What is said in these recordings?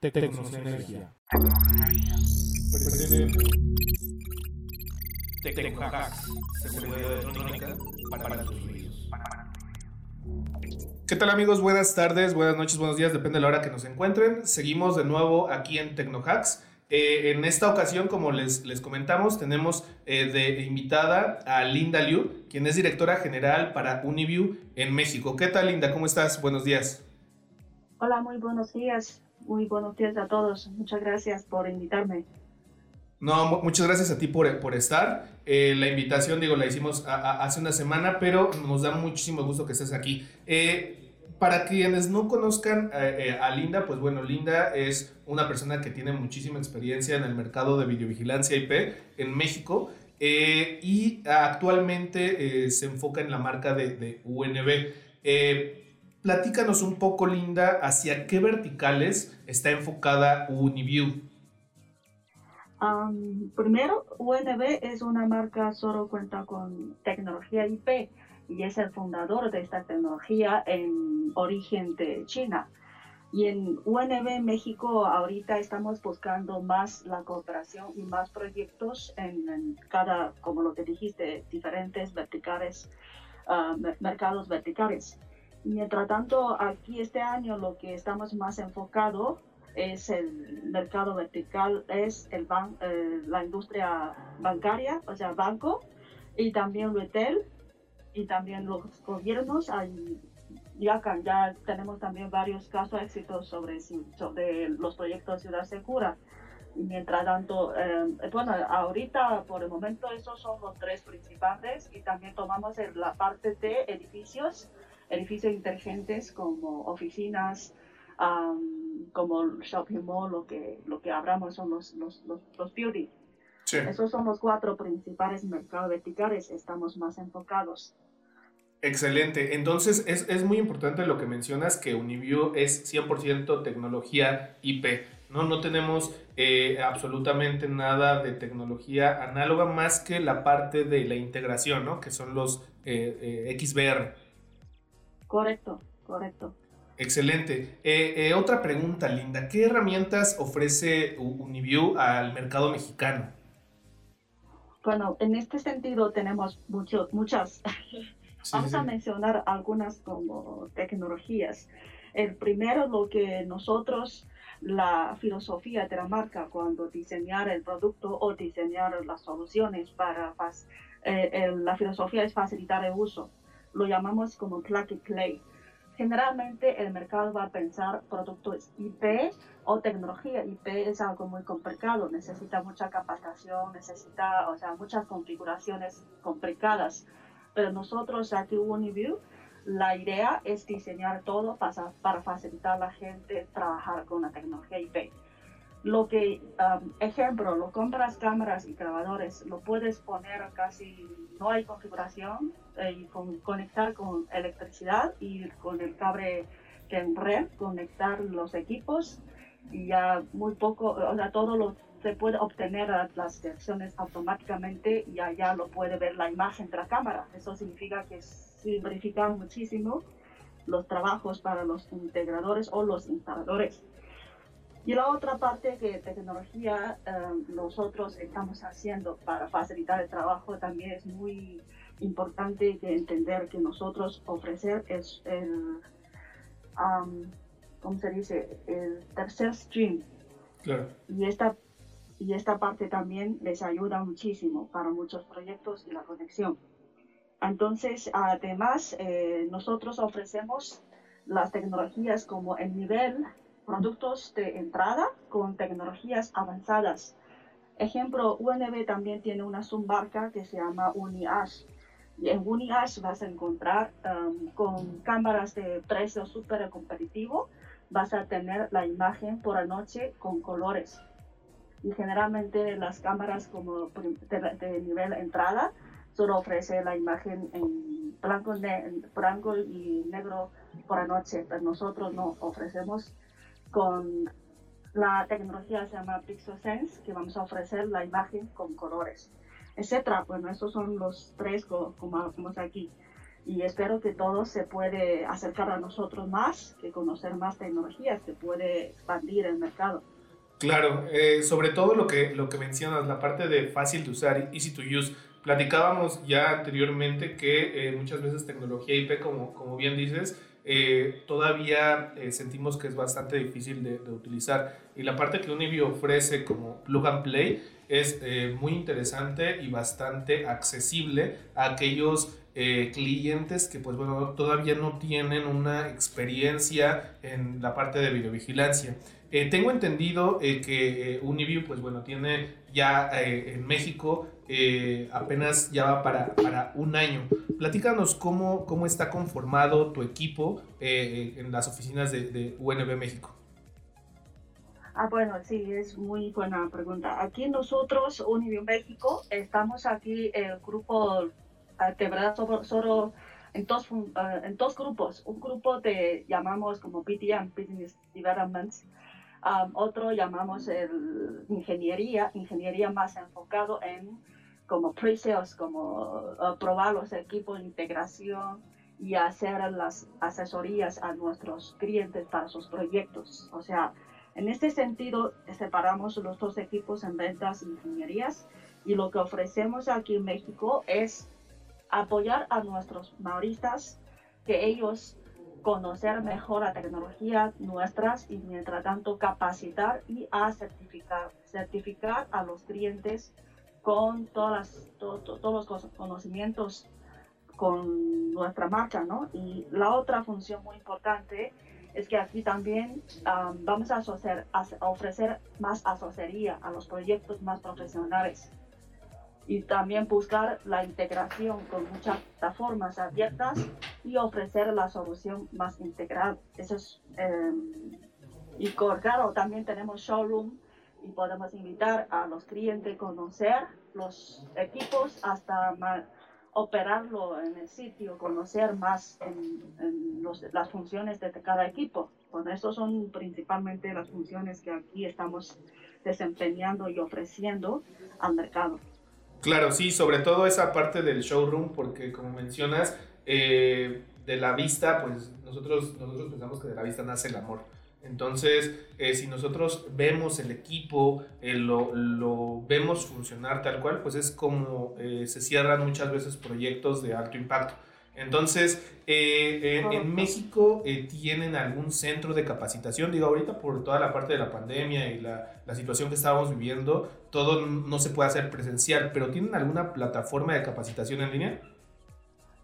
Tecnología. seguridad electrónica para tus ¿Qué tal amigos? Buenas tardes, buenas noches, buenos días, depende de la hora que nos encuentren. Seguimos de nuevo aquí en Tecnohacks. Eh, en esta ocasión, como les, les comentamos, tenemos eh, de invitada a Linda Liu, quien es directora general para Uniview en México. ¿Qué tal, Linda? ¿Cómo estás? Buenos días. Hola, muy buenos días. Muy buenos días a todos. Muchas gracias por invitarme. No, muchas gracias a ti por, por estar. Eh, la invitación, digo, la hicimos hace una semana, pero nos da muchísimo gusto que estés aquí. Eh, para quienes no conozcan eh, a Linda, pues bueno, Linda es una persona que tiene muchísima experiencia en el mercado de videovigilancia IP en México y actualmente se enfoca en la marca de, de UNB. Platícanos un poco, Linda, hacia qué verticales está enfocada Uniview. primero, UNB es una marca solo cuenta con tecnología IP y es el fundador de esta tecnología en origen de China. Y en UNB México ahorita estamos buscando más la cooperación y más proyectos en, cada, como lo que dijiste, diferentes verticales, ah, mercados verticales. Mientras tanto, aquí este año lo que estamos más enfocado es el mercado vertical, es el eh, la industria bancaria, o sea, banco, y también retail, y también los gobiernos. ya, ya tenemos también varios casos éxito sobre, sobre los proyectos Ciudad Segura. Mientras tanto, eh, bueno, ahorita por el momento esos son los tres principales y también tomamos la parte de edificios edificios inteligentes como oficinas, como shopping mall, lo que, lo que hablamos son los, los, los, beauty. Esos son los cuatro principales mercados verticales, estamos más enfocados. Excelente. Entonces, es, es, muy importante lo que mencionas, que Uniview es 100% tecnología IP. No, no tenemos eh, absolutamente nada de tecnología análoga más que la parte de la integración, ¿no? Que son los eh, eh XBR. Correcto, correcto. Excelente. Eh, eh, otra pregunta, Linda. ¿Qué herramientas ofrece Uniview al mercado mexicano? Bueno, en este sentido tenemos mucho, muchas. Vamos a mencionar algunas como tecnologías. El primero, lo que nosotros, la filosofía de la marca cuando diseñar el producto o diseñar las soluciones para, eh, la filosofía es facilitar el uso lo llamamos como plug and play. Generalmente el mercado va a pensar productos IP o tecnología IP es algo muy complicado, necesita mucha capacitación, necesita o sea, muchas configuraciones complicadas. Pero nosotros aquí Uniview, la idea es diseñar todo para, para facilitar a la gente trabajar con la tecnología IP lo que, um, ejemplo, lo compras cámaras y grabadores, lo puedes poner casi, no hay configuración, eh, y con, conectar con electricidad y con el cable que en red, conectar los equipos y ya muy poco, o sea, todo lo se puede obtener las versiones automáticamente y allá lo puede ver la imagen de la cámara. Eso significa que simplifica muchísimo los trabajos para los integradores o los instaladores. Y la otra parte que tecnología eh, nosotros estamos haciendo para facilitar el trabajo también es muy importante que entender que nosotros ofrecer es el, ¿cómo se dice? El tercer stream. Claro. Y esta, y esta parte también les ayuda muchísimo para muchos proyectos y la conexión. Entonces, además, eh, nosotros ofrecemos las tecnologías como el nivel productos de entrada con tecnologías avanzadas. Ejemplo, UNB también tiene una submarca que se llama UniAsh. Y en UniAsh vas a encontrar um, con cámaras de precio súper competitivo, vas a tener la imagen por la noche con colores. Y generalmente las cámaras como de, nivel entrada solo ofrece la imagen en blanco, blanco y negro por la noche, pero nosotros no ofrecemos con la tecnología se llama PixelSense, que vamos a ofrecer la imagen con colores, etcétera. Bueno, esos son los tres como vemos aquí. y espero que todo se puede acercar a nosotros más, que conocer más tecnologías, que puede expandir el mercado. Claro, eh, sobre todo lo que, lo que mencionas, la parte de fácil de usar, easy to use. Platicábamos ya anteriormente que eh, muchas veces tecnología IP, como, como bien dices, eh, todavía sentimos que es bastante difícil de, utilizar. Y la parte que Uniview ofrece como plug and play es muy interesante y bastante accesible a aquellos eh, clientes que pues bueno todavía no tienen una experiencia en la parte de videovigilancia. Eh, tengo entendido eh, que Uniview pues bueno tiene ya en México apenas ya va para, para un año. Platícanos cómo, cómo está conformado tu equipo en las oficinas de, de UNB México. Ah, bueno, sí, es muy buena pregunta. Aquí nosotros, Uniview México, estamos aquí el grupo de verdad solo, en, dos, eh, en dos grupos. Un grupo te llamamos como BDM, Business Development. Um, otro llamamos el ingeniería, ingeniería más enfocado en como pre-sales, como uh, probar los equipos de integración y hacer las asesorías a nuestros clientes para sus proyectos. O sea, en este sentido, separamos los dos equipos en ventas e ingenierías y lo que ofrecemos aquí en México es apoyar a nuestros maoristas, que ellos conocer mejor la tecnología nuestras y mientras tanto capacitar y a certificar, certificar a los clientes con todas todos los conocimientos con nuestra marcha, ¿no? Y la otra función muy importante es que aquí también vamos a, ofrecer más asesoría a los proyectos más profesionales y también buscar la integración con muchas plataformas abiertas y ofrecer la solución más integral. Eso es, em, y claro, también tenemos showroom y podemos invitar a los clientes a conocer los equipos hasta operarlo en el sitio, conocer más en, las funciones de cada equipo. Bueno, eso son principalmente las funciones que aquí estamos desempeñando y ofreciendo al mercado. Claro, sí, sobre todo esa parte del showroom, porque como mencionas, eh, de la vista, pues nosotros, nosotros pensamos que de la vista nace el amor. Entonces, eh, si nosotros vemos el equipo, eh, lo, lo, vemos funcionar tal cual, pues es como se cierran muchas veces proyectos de alto impacto. Entonces, eh, en México eh, tienen algún centro de capacitación. Digo, ahorita por toda la parte de la pandemia y la, la, situación que estábamos viviendo, todo no se puede hacer presencial, pero ¿tienen alguna plataforma de capacitación en línea?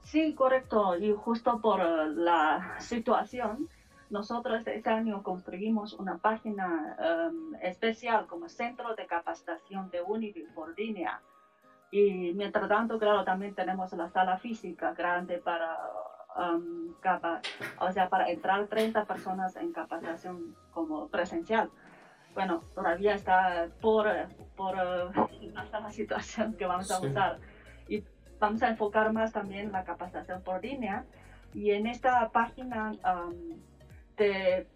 Sí, correcto. Y justo por la situación, nosotros este año construimos una página um, especial como Centro de Capacitación de Univi por línea y mientras tanto, claro, también tenemos la sala física grande para, um, capa, o sea, para entrar 30 personas en capacitación como presencial. Bueno, todavía está por, por hasta la situación que vamos a usar. Y vamos a enfocar más también la capacitación por línea. Y en esta página um, de,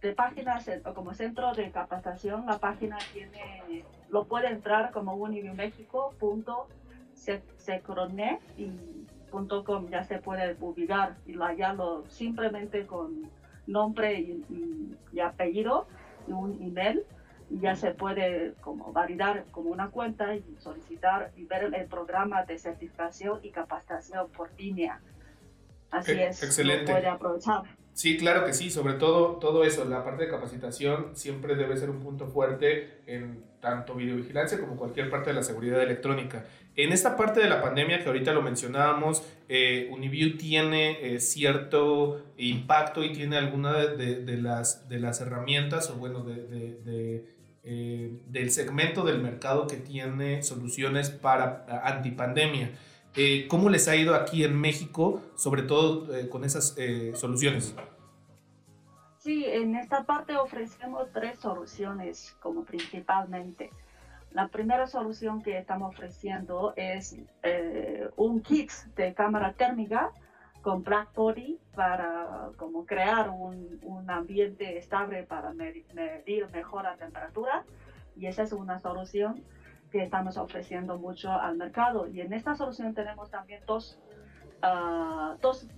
de páginas como centro de capacitación, la página tiene lo puede entrar como univimexico.secronet.com, ya se puede ubicar y hallarlo simplemente con nombre y, apellido y un email y ya se puede como validar como una cuenta y solicitar y ver el programa de certificación y capacitación por línea. Así es, excelente. puede aprovechar. Sí, claro que sí, sobre todo todo eso, la parte de capacitación siempre debe ser un punto fuerte en tanto videovigilancia como cualquier parte de la seguridad electrónica. En esta parte de la pandemia que ahorita lo mencionábamos, eh, Uniview tiene eh, cierto impacto y tiene alguna de, las, de las herramientas o bueno, de, eh, del segmento del mercado que tiene soluciones para antipandemia. Eh, ¿Cómo les ha ido aquí en México, sobre todo eh, con esas eh, soluciones? Sí, en esta parte ofrecemos tres soluciones como principalmente. La primera solución que estamos ofreciendo es un kit de cámara térmica con Black Body para como crear un, un ambiente estable para medir, medir mejor la temperatura y esa es una solución que estamos ofreciendo mucho al mercado. Y en esta solución tenemos también dos, ah, dos,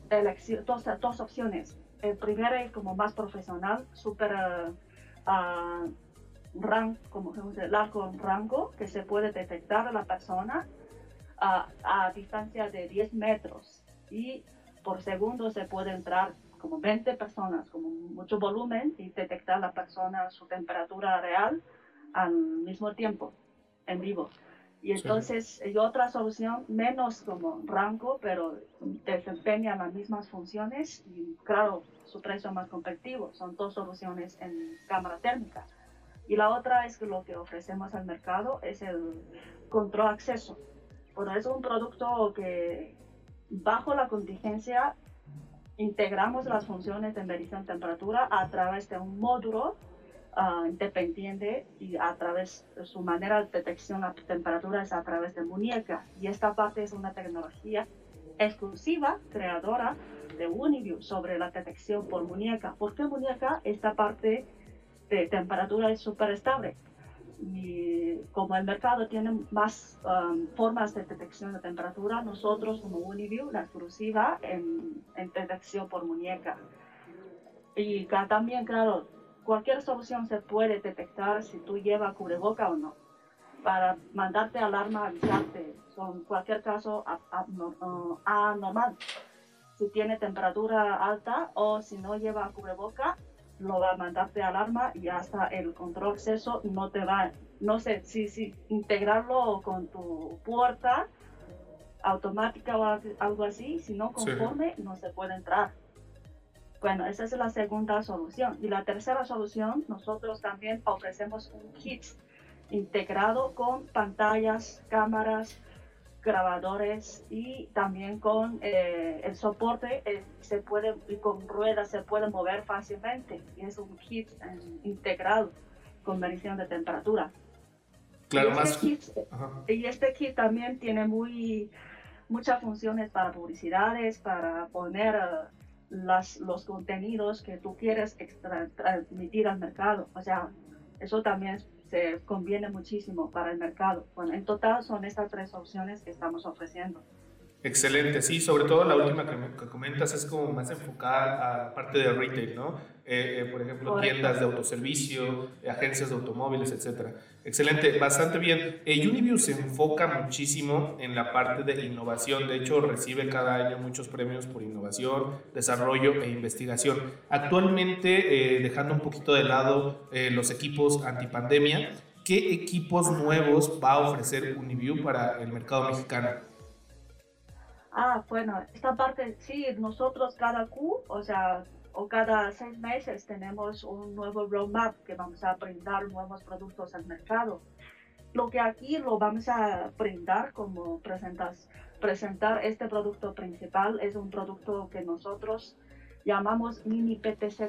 dos, dos, opciones. El primero es como más profesional, súper uh, como largo rango, que se puede detectar a la persona a distancia de 10 metros y por segundo se puede entrar como 20 personas, como mucho volumen y detectar la persona su temperatura real al mismo tiempo, en vivo. Y entonces hay otra solución, menos como rango, pero desempeña las mismas funciones y claro, su precio más competitivo. Son dos soluciones en cámara térmica. Y la otra es que lo que ofrecemos al mercado es el control acceso. Bueno, es un producto que bajo la contingencia integramos las funciones de medición de temperatura a través de un módulo uh, independiente y a través su manera de detección de temperatura es a través de muñeca. Y esta parte es una tecnología exclusiva, creadora de Uniview sobre la detección por muñeca. ¿Por qué muñeca? Esta parte de temperatura es súper estable y como el mercado tiene más um, formas de detección de temperatura, nosotros como Uniview, la exclusiva en, en detección por muñeca. Y también, claro, cualquier solución se puede detectar si tú llevas cubreboca o no. Para mandarte alarma, avisarte, en cualquier caso anormal. Si tiene temperatura alta o si no lleva cubreboca, lo va a mandarte alarma y hasta el control acceso no te va, no sé si, si integrarlo con tu puerta automática o algo así, si no conforme no se puede entrar. Bueno, esa es la segunda solución. Y la tercera solución, nosotros también ofrecemos un kit integrado con pantallas, cámaras, grabadores y también con eh, el soporte eh, se puede y con ruedas se puede mover fácilmente y es un kit eh, integrado con medición de temperatura. Claro, y este más. Kit, y este kit también tiene muy muchas funciones para publicidades, para poner las, los contenidos que tú quieres transmitir al mercado. O sea, eso también se conviene muchísimo para el mercado. Bueno, en total son estas tres opciones que estamos ofreciendo. Excelente, sí, sobre todo la última que, comentas es como más enfocada a parte de retail, ¿no? Eh, eh, por ejemplo, tiendas de autoservicio, agencias de automóviles, etcétera. Excelente, bastante bien. Eh, Uniview se enfoca muchísimo en la parte de innovación, de hecho recibe cada año muchos premios por innovación, desarrollo e investigación. Actualmente, dejando un poquito de lado los equipos antipandemia, ¿qué equipos nuevos va a ofrecer Uniview para el mercado mexicano? Ah, bueno, esta parte, sí, nosotros cada Q, o sea, o cada seis meses tenemos un nuevo roadmap que vamos a brindar nuevos productos al mercado. Lo que aquí lo vamos a brindar como presentas, presentar este producto principal es un producto que nosotros llamamos mini PTZ.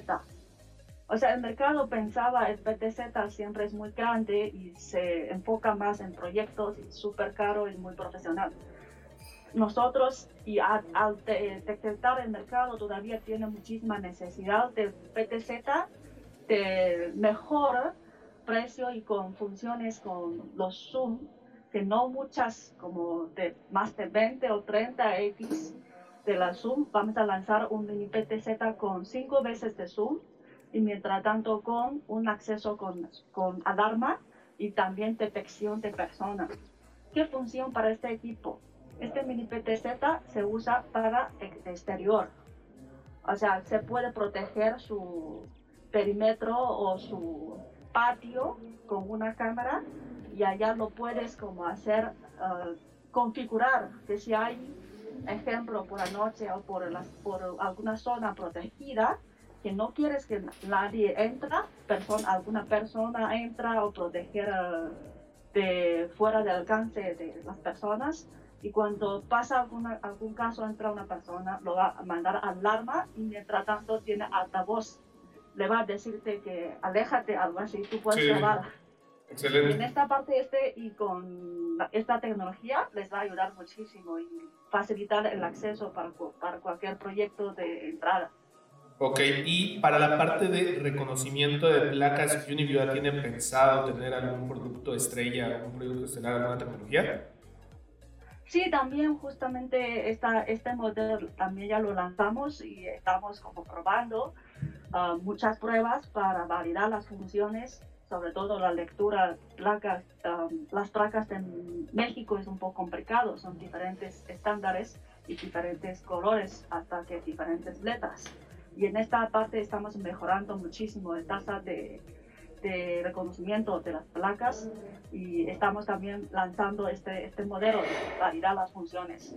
O sea, el mercado pensaba el PTZ siempre es muy grande y se enfoca más en proyectos súper caro y muy profesional nosotros al, detectar el mercado todavía tiene muchísima necesidad de PTZ de mejor precio y con funciones con los Zoom, que no muchas como de más de 20 o 30 X de la Zoom, vamos a lanzar un mini PTZ con 5 veces de Zoom y mientras tanto con un acceso con, con alarma y también detección de personas. ¿Qué función para este equipo? Este mini PTZ se usa para exterior. O sea, se puede proteger su perímetro o su patio con una cámara y allá lo puedes como hacer, uh, configurar que si hay, ejemplo, por la noche o por, por alguna zona protegida, que no quieres que nadie entra, persona, alguna persona entra o proteger uh, de fuera del alcance de las personas, y cuando pasa alguna, algún caso, entra una persona, lo va a mandar alarma y mientras tanto tiene altavoz. Le va a decirte que aléjate, algo así, tú puedes grabar. Excelente. en esta parte este y con esta tecnología les va a ayudar muchísimo y facilitar el acceso para, para cualquier proyecto de entrada. Ok, y para la parte de reconocimiento de placas, ¿Uniview tiene pensado tener algún producto estrella, algún producto estelar, alguna tecnología? Sí, también justamente esta, este modelo también ya lo lanzamos y estamos como probando ah, muchas pruebas para validar las funciones, sobre todo la lectura placas, ah, las placas en México es un poco complicado, son diferentes estándares y diferentes colores hasta que diferentes letras. Y en esta parte estamos mejorando muchísimo la tasa de, de reconocimiento de las placas y estamos también lanzando este, este modelo de validar las funciones.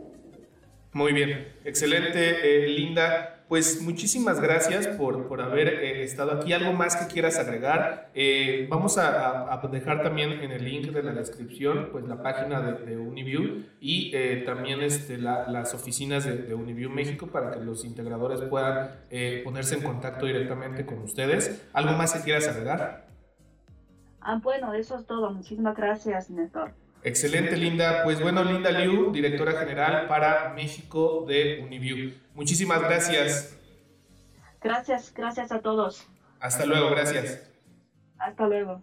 Muy bien, excelente, eh, Linda. Pues muchísimas gracias por, por haber eh, estado aquí. ¿Algo más que quieras agregar? Eh, vamos a, a, dejar también en el link de la descripción pues la página de, de Uniview y también este, las oficinas de, de, Uniview México para que los integradores puedan ponerse en contacto directamente con ustedes. ¿Algo más que quieras agregar? Ah, bueno, eso es todo. Muchísimas gracias, Néstor. Excelente, Linda. Pues bueno, Linda Liu, directora general para México de Uniview. Muchísimas gracias. Gracias, gracias a todos. Hasta luego, gracias. Hasta luego.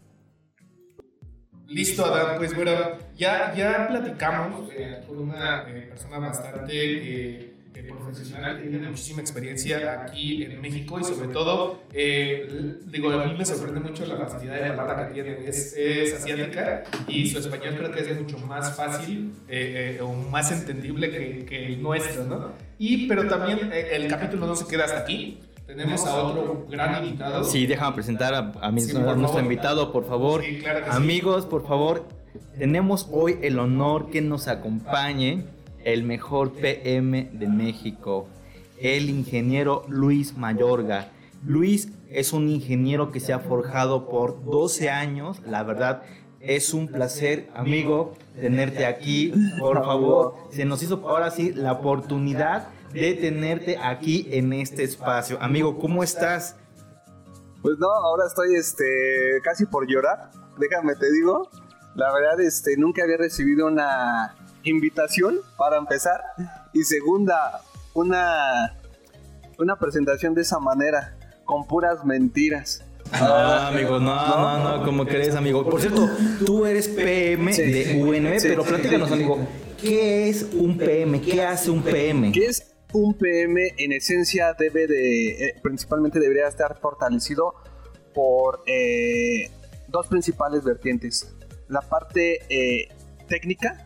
Listo, Adán. Pues bueno, ya, ya platicamos eh, con una eh, persona bastante eh, profesional que tiene muchísima experiencia aquí en México y sobre todo, eh, digo, a mí me sorprende mucho la facilidad de palabra que tiene, es, es asiática y su español creo que es mucho más fácil eh, eh, o más entendible que, que, el nuestro, ¿no? Y, pero también el capítulo no se queda hasta aquí. Tenemos a otro gran invitado. Sí, déjame presentar a, a, mi, nuestro invitado, por favor. Sí, claro Amigos, por favor, tenemos hoy el honor que nos acompañe el mejor PM de México, el ingeniero Luis Mayorga. Luis es un ingeniero que se ha forjado por 12 años, la verdad es un placer, amigo, tenerte aquí. Por favor, se nos hizo ahora sí la oportunidad de tenerte aquí en este espacio. Amigo, ¿cómo estás? Pues no, ahora estoy este casi por llorar. Déjame te digo, la verdad este nunca había recibido una invitación para empezar y segunda, una, una presentación de esa manera, con puras mentiras. Ah, amigo, no, no, no, como crees, amigo. Por cierto, tú eres PM de UNB, pero platícanos, amigo, ¿qué es un PM? ¿Qué hace un PM? ¿Qué es un PM? En esencia debe de, eh, principalmente debería estar fortalecido por eh, dos principales vertientes. La parte eh, técnica,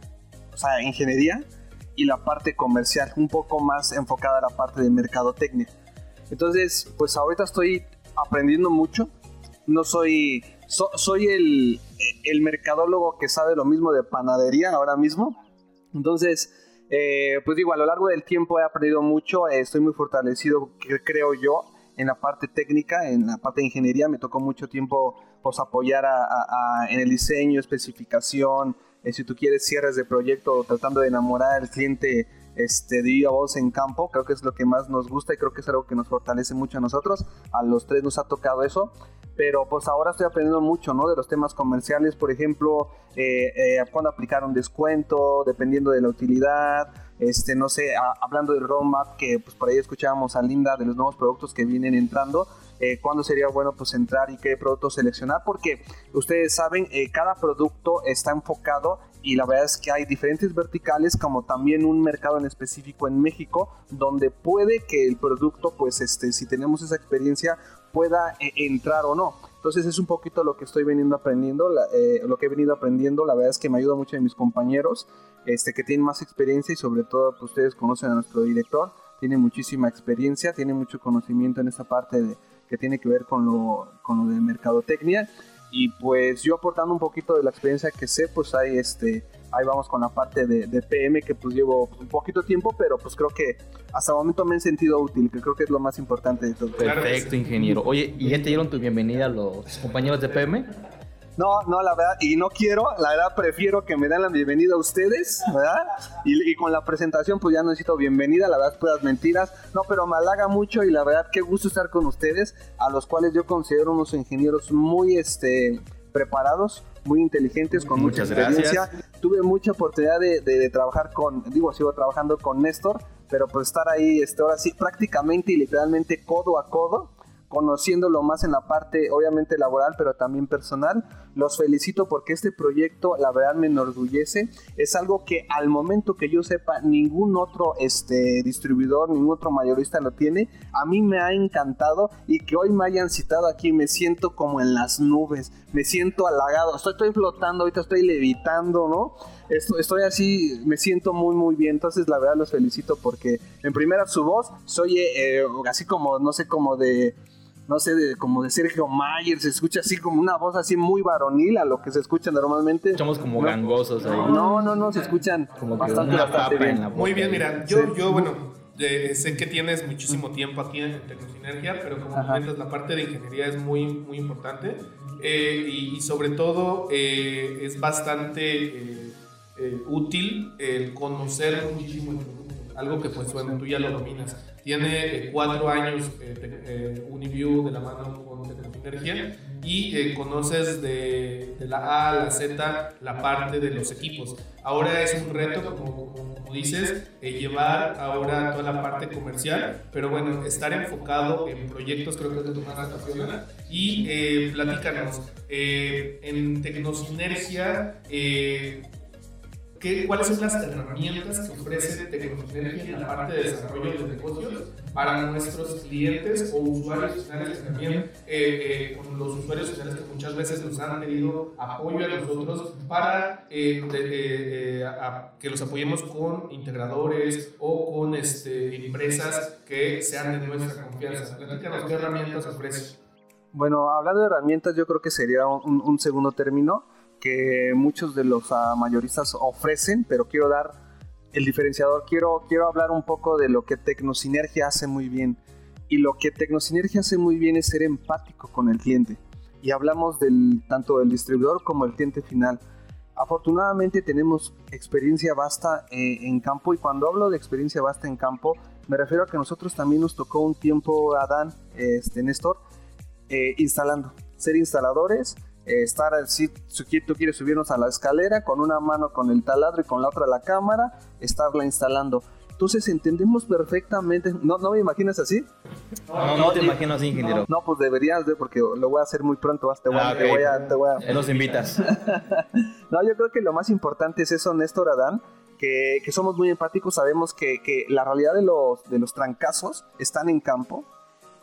sea, ingeniería, y la parte comercial, un poco más enfocada a la parte de mercadotecnia. Entonces, pues ahorita estoy aprendiendo mucho. No soy, soy el, el, mercadólogo que sabe lo mismo de panadería ahora mismo. Entonces, eh, pues digo, a lo largo del tiempo he aprendido mucho, eh, estoy muy fortalecido, creo yo, en la parte técnica, en la parte de ingeniería. Me tocó mucho tiempo pues, apoyar en el diseño, especificación, eh, si tú quieres cierres de proyecto tratando de enamorar al cliente este, de a voz en campo, creo que es lo que más nos gusta y creo que es algo que nos fortalece mucho a nosotros. A los tres nos ha tocado eso, pero pues ahora estoy aprendiendo mucho, ¿no? De los temas comerciales, por ejemplo, eh, eh, cuándo aplicar un descuento, dependiendo de la utilidad, este, no sé, hablando del roadmap, que pues por ahí escuchábamos a Linda de los nuevos productos que vienen entrando, eh, cuándo sería bueno pues entrar y qué producto seleccionar, porque ustedes saben, eh, cada producto está enfocado y la verdad es que hay diferentes verticales como también un mercado en específico en México donde puede que el producto pues este si tenemos esa experiencia pueda eh, entrar o no. Entonces es un poquito lo que estoy veniendo aprendiendo eh, lo que he venido aprendiendo la verdad es que me ayuda mucho a mis compañeros este que tienen más experiencia y sobre todo pues, ustedes conocen a nuestro director tiene muchísima experiencia tiene mucho conocimiento en esa parte de que tiene que ver con lo, con lo de mercadotecnia. Y pues yo aportando un poquito de la experiencia que sé, pues ahí, este, ahí vamos con la parte de, de PM que pues llevo un poquito tiempo, pero pues creo que hasta el momento me he sentido útil, que creo que es lo más importante de todo. Perfecto, ingeniero. Oye, ¿y ya te dieron tu bienvenida a los compañeros de PM? No, no, la verdad, y no quiero, la verdad prefiero que me den la bienvenida a ustedes, ¿verdad? Y, con la presentación pues ya no necesito bienvenida, la verdad, puras mentiras. No, pero me halaga mucho y la verdad, qué gusto estar con ustedes, a los cuales yo considero unos ingenieros muy, este, preparados, muy inteligentes, con mucha experiencia. Tuve mucha oportunidad de, trabajar con, digo, sigo trabajando con Néstor, pero pues estar ahí, este, ahora sí, prácticamente y literalmente codo a codo, conociéndolo más en la parte obviamente laboral, pero también personal, Los felicito porque este proyecto, la verdad, me enorgullece. Es algo que al momento que yo sepa, ningún otro este, distribuidor, ningún otro mayorista lo tiene. A mí me ha encantado y que hoy me hayan citado aquí, me siento como en las nubes, me siento halagado. Estoy, flotando, ahorita estoy levitando, ¿no? Estoy, estoy así, me siento muy, muy bien. Entonces, la verdad, los felicito porque en primera su voz, soy eh, así como, no sé, como de no sé, de, como de Sergio Mayer, se escucha así como una voz así muy varonil a lo que se escucha normalmente. Escuchamos como gangosos ahí. No, no, no, se escuchan como bastante, bastante bien. Muy bien, mira, yo, yo bueno, sé que tienes muchísimo tiempo aquí en Tecnosinergia, pero como comentas, la parte de ingeniería es muy, muy importante eh, y, sobre todo eh, es bastante eh, útil el conocer muchísimo algo que pues bueno, tú ya lo dominas. Tiene eh, cuatro años eh, eh, Uniview de la mano con Tecnología y conoces de, de, la A a la Z la parte de los equipos. Ahora es un reto, como, como dices, llevar ahora toda la parte comercial, pero bueno, estar enfocado en proyectos creo que es lo que más apasiona. Y platícanos, en Tecnosinergia, ¿Qué, ¿Cuáles son las herramientas que ofrece Tecnología en la parte de desarrollo de negocios para nuestros clientes o usuarios finales también eh, eh, con los usuarios finales que muchas veces nos han pedido apoyo a nosotros para eh, que los apoyemos con integradores o con este, empresas que sean de nuestra confianza? Platícanos qué herramientas ofrece. Bueno, hablando de herramientas, yo creo que sería un, un segundo término que muchos de los uh, mayoristas ofrecen, pero quiero dar el diferenciador. Quiero, quiero hablar un poco de lo que Tecnosinergia hace muy bien. Y lo que Tecnosinergia hace muy bien es ser empático con el cliente. Y hablamos del, tanto del distribuidor como del cliente final. Afortunadamente tenemos experiencia vasta eh, en campo y cuando hablo de experiencia vasta en campo me refiero a que nosotros también nos tocó un tiempo, Adán, este, Néstor, eh, instalando, ser instaladores, estar si tú quieres subirnos a la escalera con una mano con el taladro y con la otra la cámara, estarla instalando. Entonces entendemos perfectamente. ¿No, no me imaginas así? No, no, te imagino así, ingeniero. No, pues deberías de, porque lo voy a hacer muy pronto. Te voy, ah, te voy a, te voy a... Nos invitas. no, yo creo que lo más importante es eso, Néstor Adán. Que, que somos muy empáticos, sabemos que, que, la realidad de los, de los trancazos están en campo.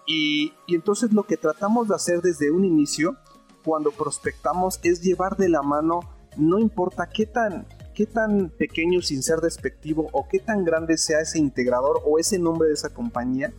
Y, y entonces lo que tratamos de hacer desde un inicio cuando prospectamos es llevar de la mano, no importa qué tan, qué tan pequeño sin ser despectivo o qué tan grande sea ese integrador o ese nombre de esa compañía,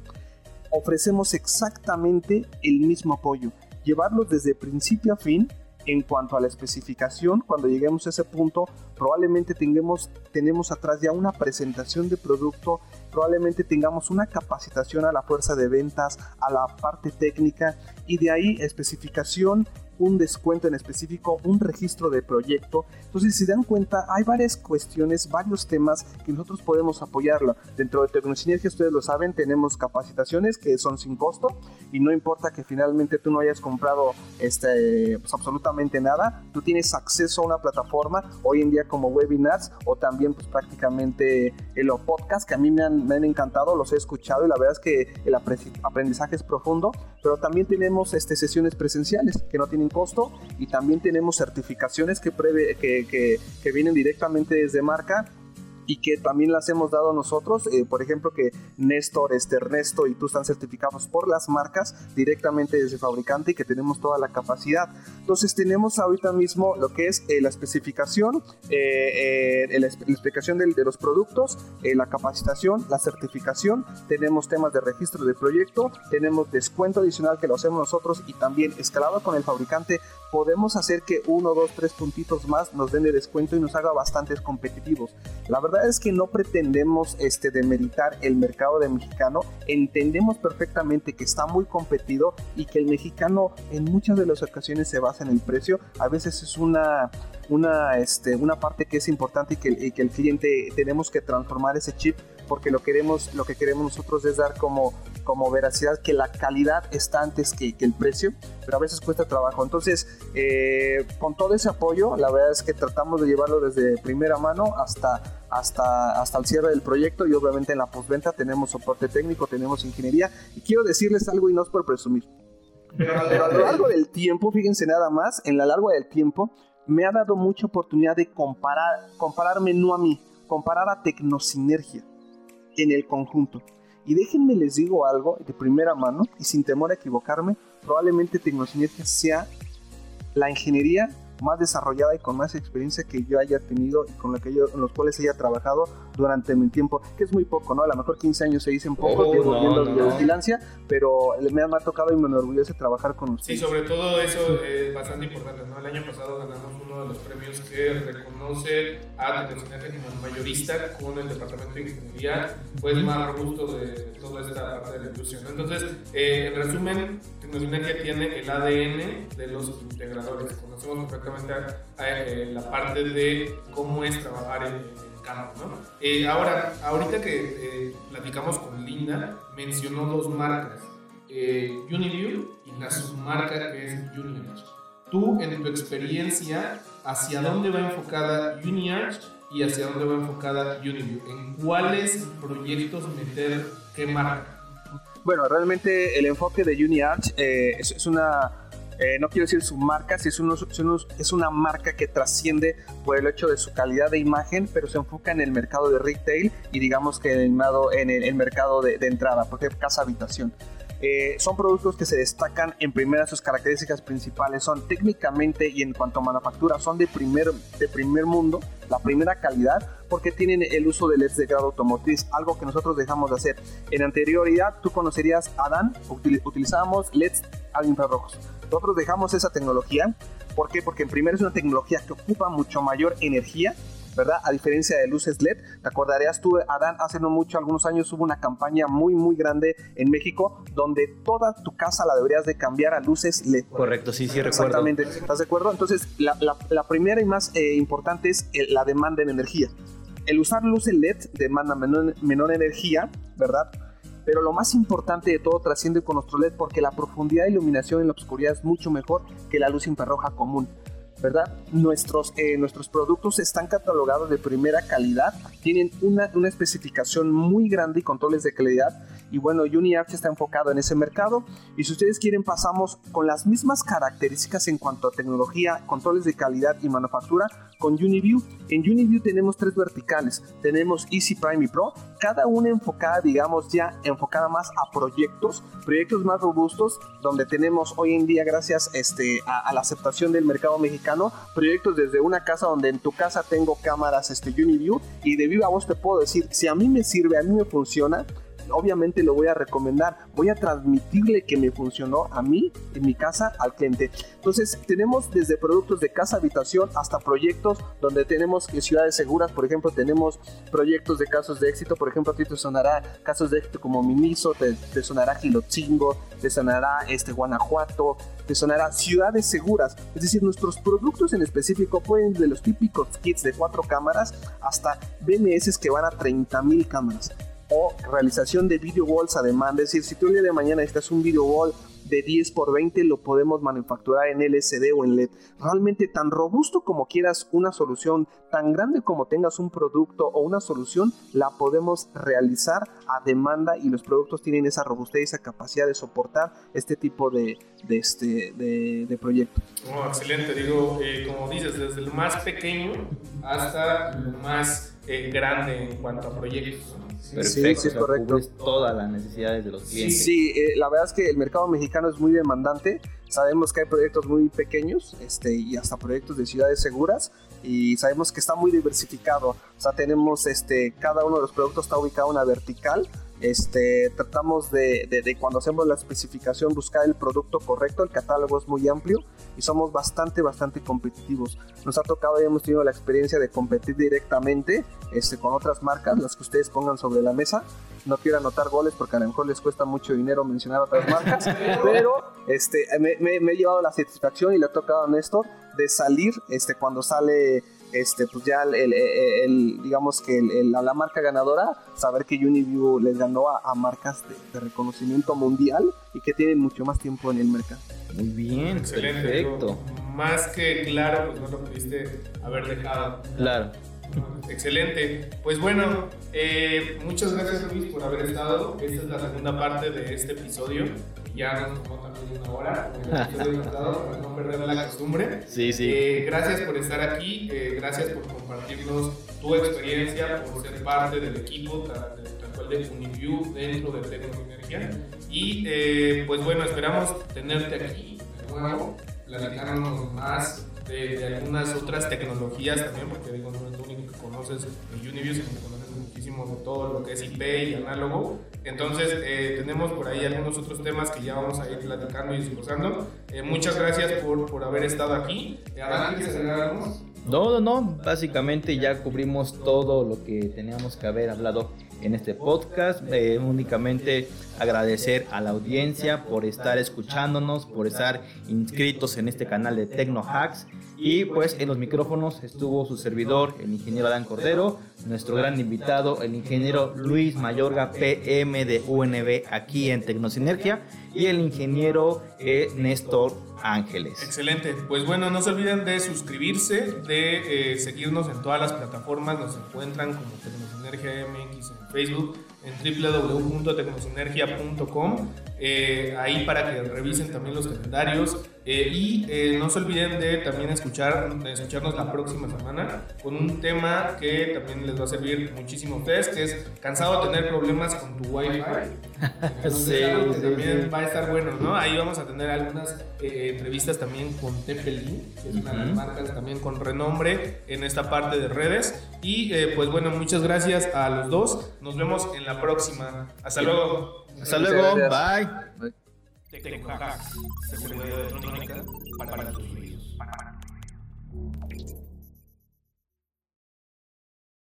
ofrecemos exactamente el mismo apoyo. Llevarlos desde principio a fin en cuanto a la especificación, cuando lleguemos a ese punto, probablemente tengamos, tenemos atrás ya una presentación de producto, probablemente tengamos una capacitación a la fuerza de ventas, a la parte técnica y de ahí especificación un descuento en específico, un registro de proyecto. Entonces, si se dan cuenta, hay varias cuestiones, varios temas que nosotros podemos apoyarlo. Dentro de Tecnosinergia, ustedes lo saben, tenemos capacitaciones que son sin costo y no importa que finalmente tú no hayas comprado este, pues, absolutamente nada, tú tienes acceso a una plataforma hoy en día como webinars o también pues prácticamente en los podcasts que a mí me han, me han encantado, los he escuchado y la verdad es que el aprendizaje es profundo, pero también tenemos este, sesiones presenciales que no tienen costo y también tenemos certificaciones que, que, que vienen directamente desde marca y que también las hemos dado nosotros. Eh, por ejemplo, que Néstor, este Ernesto y tú están certificados por las marcas directamente desde fabricante y que tenemos toda la capacidad. Entonces tenemos ahorita mismo lo que es eh, la especificación, eh, la, explicación de, de, los productos, la capacitación, la certificación, tenemos temas de registro de proyecto, tenemos descuento adicional que lo hacemos nosotros y también escalado con el fabricante podemos hacer que uno, dos, tres puntitos más nos den de descuento y nos haga bastantes competitivos. La verdad es que no pretendemos este, demeritar el mercado de mexicano, entendemos perfectamente que está muy competido y que el mexicano en muchas de las ocasiones se basa en el precio, a veces es una, una, este, una parte que es importante y que, y que el cliente tenemos que transformar ese chip porque lo, queremos, lo que queremos nosotros es dar como, como veracidad que la calidad está antes que, que el precio, pero a veces cuesta trabajo. Entonces, eh, con todo ese apoyo, la verdad es que tratamos de llevarlo desde primera mano hasta, hasta, hasta el cierre del proyecto y obviamente en la postventa tenemos soporte técnico, tenemos ingeniería y quiero decirles algo y no es por presumir. Pero a lo largo del tiempo, fíjense nada más, en la largo del tiempo, me ha dado mucha oportunidad de comparar, compararme no a mí, comparar a Tecnosinergia en el conjunto. Y déjenme les digo algo de primera mano y sin temor a equivocarme, probablemente Tecnosinergia sea la ingeniería más desarrollada y con más experiencia que yo haya tenido y con la que yo, en los cuales haya trabajado durante mi tiempo, que es muy poco, ¿no? A lo mejor 15 años se dicen poco, oh, no, de vigilancia, pero me ha, tocado y me enorgullece trabajar con ustedes. Sí, sobre todo eso es bastante importante, ¿no? El año pasado ganamos uno de los premios que reconoce a Tecnosinergia como mayorista con el Departamento de Ingeniería, pues más robusto de toda esta parte de la inclusión. Entonces, eh, en resumen, Tecnosinergia tiene el ADN de los integradores. Conocemos perfectamente eh, la parte de cómo es trabajar en, el campo. ¿no? Eh, ahora, ahorita que platicamos con Linda, mencionó dos marcas, Uniview y la submarca que es UniArch. Tú, en tu experiencia, ¿hacia dónde va enfocada UniArch y hacia dónde va enfocada Uniview? ¿En cuáles proyectos meter qué marca? Bueno, realmente el enfoque de UniArch eh, es, una, eh, no quiero decir su marca, si es, una marca que trasciende por el hecho de su calidad de imagen, pero se enfoca en el mercado de retail y digamos que en el, en el, mercado de, de entrada, porque casa habitación. Eh, son productos que se destacan en primera, sus características principales son técnicamente y en cuanto a manufactura son de primer, de primer mundo, la primera calidad, porque tienen el uso de LEDs de grado automotriz, algo que nosotros dejamos de hacer. En anterioridad, tú conocerías Adán, utilizábamos LEDs a infrarrojos. Nosotros dejamos esa tecnología, ¿por qué? Porque en primera es una tecnología que ocupa mucho mayor energía ¿verdad? A diferencia de luces LED, te acordarías tú, Adán, hace no mucho, algunos años hubo una campaña muy, muy grande en México donde toda tu casa la deberías de cambiar a luces LED. Correcto, sí, sí, recuerdo. Exactamente, ¿estás de acuerdo? Entonces, la, primera y más eh, importante es eh, la demanda en energía. El usar luces LED demanda menor, menor energía, ¿verdad? Pero lo más importante de todo trasciende con nuestro LED porque la profundidad de iluminación en la oscuridad es mucho mejor que la luz infrarroja común. ¿verdad? Nuestros, eh, nuestros productos están catalogados de primera calidad, tienen una, una especificación muy grande y controles de calidad. Y bueno, UniArch está enfocado en ese mercado. Y si ustedes quieren, pasamos con las mismas características en cuanto a tecnología, controles de calidad y manufactura con UniView. En UniView tenemos tres verticales. Tenemos Easy Prime y Pro, cada una enfocada, digamos, ya enfocada más a proyectos, proyectos más robustos, donde tenemos hoy en día, gracias este, a, la aceptación del mercado mexicano, proyectos desde una casa donde en tu casa tengo cámaras este, UniView y de viva voz te puedo decir, si a mí me sirve, a mí me funciona, obviamente lo voy a recomendar, voy a transmitirle que me funcionó a mí, en mi casa, al cliente. Entonces, tenemos desde productos de casa habitación hasta proyectos donde tenemos ciudades seguras, por ejemplo, tenemos proyectos de casos de éxito, por ejemplo, a ti te sonará casos de éxito como Miniso, te, sonará Gilotzingo, te sonará este, Guanajuato, te sonará ciudades seguras. Es decir, nuestros productos en específico pueden de los típicos kits de cuatro cámaras hasta BMS que van a 30 mil cámaras o realización de video walls a demanda. Es decir, si tú el día de mañana necesitas un video wall de 10 por 20 lo podemos manufacturar en LCD o en LED. Realmente tan robusto como quieras una solución, tan grande como tengas un producto o una solución, la podemos realizar a demanda y los productos tienen esa robustez y esa capacidad de soportar este tipo de, de, este, de, proyectos. Oh, excelente, digo, eh, como dices, desde el más pequeño hasta lo más eh, grande en cuanto a proyectos. Perfecto, sí, correcto. todas las necesidades de los clientes. Sí, eh, la verdad es que el mercado mexicano es muy demandante. Sabemos que hay proyectos muy pequeños este, y hasta proyectos de ciudades seguras y sabemos que está muy diversificado. O sea, tenemos este, cada uno de los productos está ubicado en una vertical este, tratamos de, cuando hacemos la especificación buscar el producto correcto, el catálogo es muy amplio y somos bastante, bastante competitivos. Nos ha tocado y hemos tenido la experiencia de competir directamente este, con otras marcas, las que ustedes pongan sobre la mesa. No quiero anotar goles porque a lo mejor les cuesta mucho dinero mencionar otras marcas, pero este, me, me, he llevado la satisfacción y le ha tocado a Néstor de salir este, cuando sale este, pues ya el, digamos que la marca ganadora, saber que Uniview les ganó a, marcas de, reconocimiento mundial y que tienen mucho más tiempo en el mercado. Muy bien, Excelente, perfecto. Más que claro, pues no lo pudiste haber dejado. Claro. Excelente. Pues bueno, eh, muchas gracias Luis por haber estado. Esta es la segunda parte de este episodio ya nos tomó también una hora. para no perder la costumbre. Sí, sí. Eh, gracias por estar aquí, eh, gracias por compartirnos tu experiencia, por ser parte del equipo, tal cual de Uniview dentro de Tecnoenergía. Y eh, pues bueno, esperamos tenerte aquí de nuevo, platicarnos más de, algunas otras tecnologías también, porque digo, no es lo único que conoces de Uniview, sino que conoces de todo lo que es IP y análogo. Entonces, eh, tenemos por ahí algunos otros temas que ya vamos a ir platicando y discursando. Eh, muchas gracias por, por haber estado aquí. Adán, ¿quieres agregar algo? No, no, no. Básicamente ya cubrimos todo lo que teníamos que haber hablado en este podcast. Eh, únicamente agradecer a la audiencia por estar escuchándonos, por estar inscritos en este canal de Tecno Hacks. Y pues en los micrófonos estuvo su servidor, el ingeniero Adán Cordero, nuestro gran invitado, el ingeniero Luis Mayorga, PM de UNB aquí en Tecnosinergia, y el ingeniero eh, Néstor Ángeles. Excelente. Pues bueno, no se olviden de suscribirse, de eh, seguirnos en todas las plataformas. Nos encuentran como Tecnosinergia MX en Facebook, en www.tecnosinergia.com. Eh, ahí para que revisen también los calendarios. Eh, y eh, no se olviden de también escuchar, de escucharnos la próxima semana con un tema que también les va a servir muchísimo a ustedes, que es cansado de tener problemas con tu Wi-Fi. sí, también va a estar bueno, ¿no? Ahí vamos a tener algunas eh, entrevistas también con Tepelin, que es una de las marcas también con renombre en esta parte de redes. Y pues bueno, muchas gracias a los dos. Nos vemos en la próxima. Hasta luego. Hasta luego. Bye. Bye. Tecnohacks, seguridad electrónica para tus oídos.